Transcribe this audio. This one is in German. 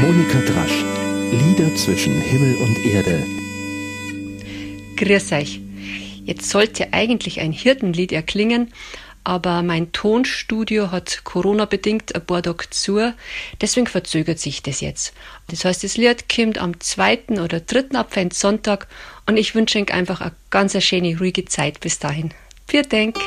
Monika Drasch. Lieder zwischen Himmel und Erde. Grüß euch. Jetzt sollte eigentlich ein Hirtenlied erklingen, aber mein Tonstudio hat Corona-bedingt ein paar Tage zu, deswegen verzögert sich das jetzt. Das heißt, das Lied kommt am 2. oder 3. dritten Adventssonntag und ich wünsche euch einfach eine ganz schöne, ruhige Zeit bis dahin. Vielen Dank.